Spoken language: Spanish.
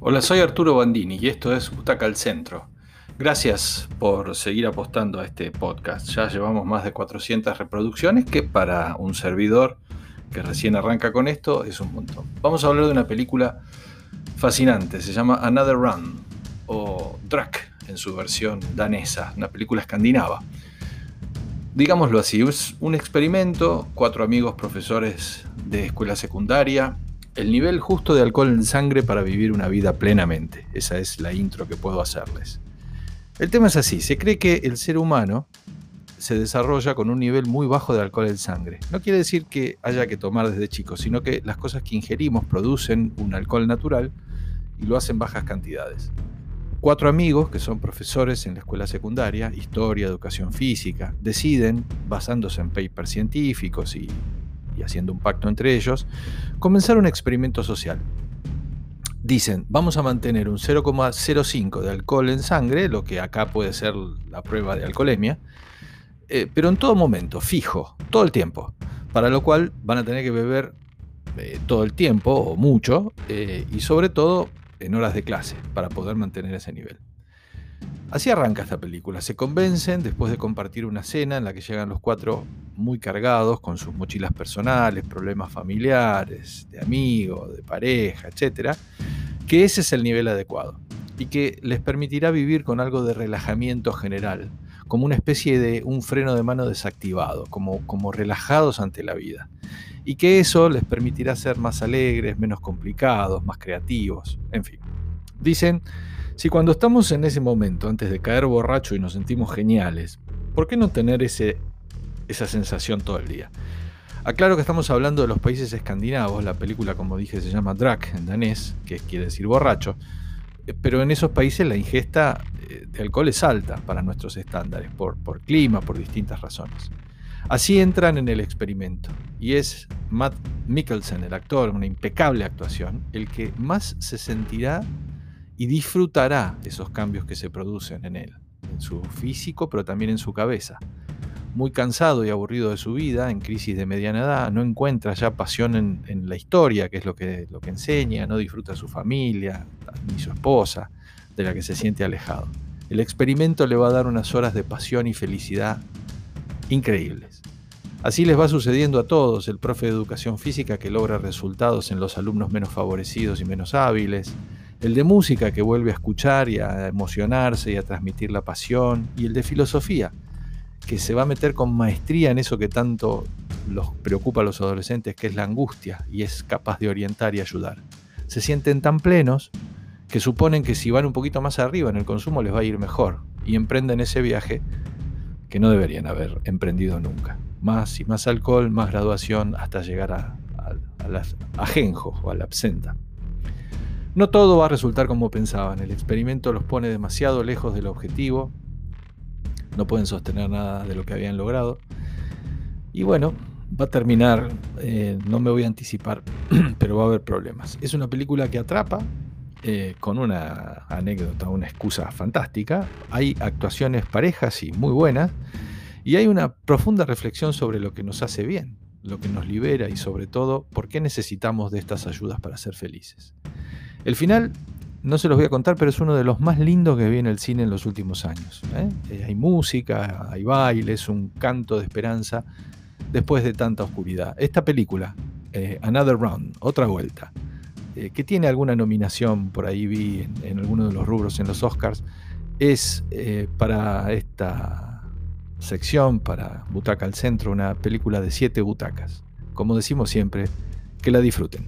Hola, soy Arturo Bandini y esto es Butaca al Centro. Gracias por seguir apostando a este podcast. Ya llevamos más de 400 reproducciones, que para un servidor que recién arranca con esto es un montón. Vamos a hablar de una película fascinante, se llama Another Run o Drac en su versión danesa, una película escandinava. Digámoslo así, es un experimento, cuatro amigos profesores de escuela secundaria el nivel justo de alcohol en sangre para vivir una vida plenamente. Esa es la intro que puedo hacerles. El tema es así, se cree que el ser humano se desarrolla con un nivel muy bajo de alcohol en sangre. No quiere decir que haya que tomar desde chicos, sino que las cosas que ingerimos producen un alcohol natural y lo hacen bajas cantidades. Cuatro amigos, que son profesores en la escuela secundaria, historia, educación física, deciden, basándose en papers científicos y y haciendo un pacto entre ellos, comenzar un experimento social. Dicen, vamos a mantener un 0,05 de alcohol en sangre, lo que acá puede ser la prueba de alcoholemia, eh, pero en todo momento, fijo, todo el tiempo, para lo cual van a tener que beber eh, todo el tiempo o mucho eh, y sobre todo en horas de clase para poder mantener ese nivel. Así arranca esta película. Se convencen después de compartir una cena en la que llegan los cuatro muy cargados con sus mochilas personales, problemas familiares, de amigos, de pareja, etc., que ese es el nivel adecuado y que les permitirá vivir con algo de relajamiento general, como una especie de un freno de mano desactivado, como, como relajados ante la vida. Y que eso les permitirá ser más alegres, menos complicados, más creativos, en fin. Dicen si cuando estamos en ese momento, antes de caer borracho y nos sentimos geniales, ¿por qué no tener ese, esa sensación todo el día? Aclaro que estamos hablando de los países escandinavos, la película como dije se llama Drak en danés, que quiere decir borracho, eh, pero en esos países la ingesta eh, de alcohol es alta para nuestros estándares, por, por clima, por distintas razones. Así entran en el experimento y es Matt Mikkelsen, el actor, una impecable actuación, el que más se sentirá y disfrutará esos cambios que se producen en él, en su físico, pero también en su cabeza. Muy cansado y aburrido de su vida, en crisis de mediana edad, no encuentra ya pasión en, la historia, que es lo que, lo que enseña, no disfruta su familia, ni su esposa, de la que se siente alejado. El experimento le va a dar unas horas de pasión y felicidad increíbles. Así les va sucediendo a todos, el profe de educación física que logra resultados en los alumnos menos favorecidos y menos hábiles, el de música que vuelve a escuchar y a emocionarse y a transmitir la pasión, y el de filosofía, que se va a meter con maestría en eso que tanto los preocupa a los adolescentes, que es la angustia, y es capaz de orientar y ayudar. Se sienten tan plenos que suponen que si van un poquito más arriba en el consumo les va a ir mejor, y emprenden ese viaje que no deberían haber emprendido nunca. Más y más alcohol, más graduación, hasta llegar a, a, ajenjo o a la absenta. No todo va a resultar como pensaban. El experimento los pone demasiado lejos del objetivo. No pueden sostener nada de lo que habían logrado. Y bueno, va a terminar, eh, no me voy a anticipar, pero va a haber problemas. Es una película que atrapa, eh, con una anécdota, una excusa fantástica. Hay actuaciones parejas y muy buenas. Y hay una profunda reflexión sobre lo que nos hace bien, lo que nos libera y sobre todo por qué necesitamos de estas ayudas para ser felices. El final no se los voy a contar, pero es uno de los más lindos que vi en el cine en los últimos años. ¿eh? Eh, hay música, hay baile, es un canto de esperanza después de tanta oscuridad. Esta película, eh, Another Round, otra vuelta, que tiene alguna nominación, por ahí vi en, en alguno de los rubros en los Oscars, es para esta sección, para Butaca al Centro, una película de siete butacas. Como decimos siempre, que la disfruten.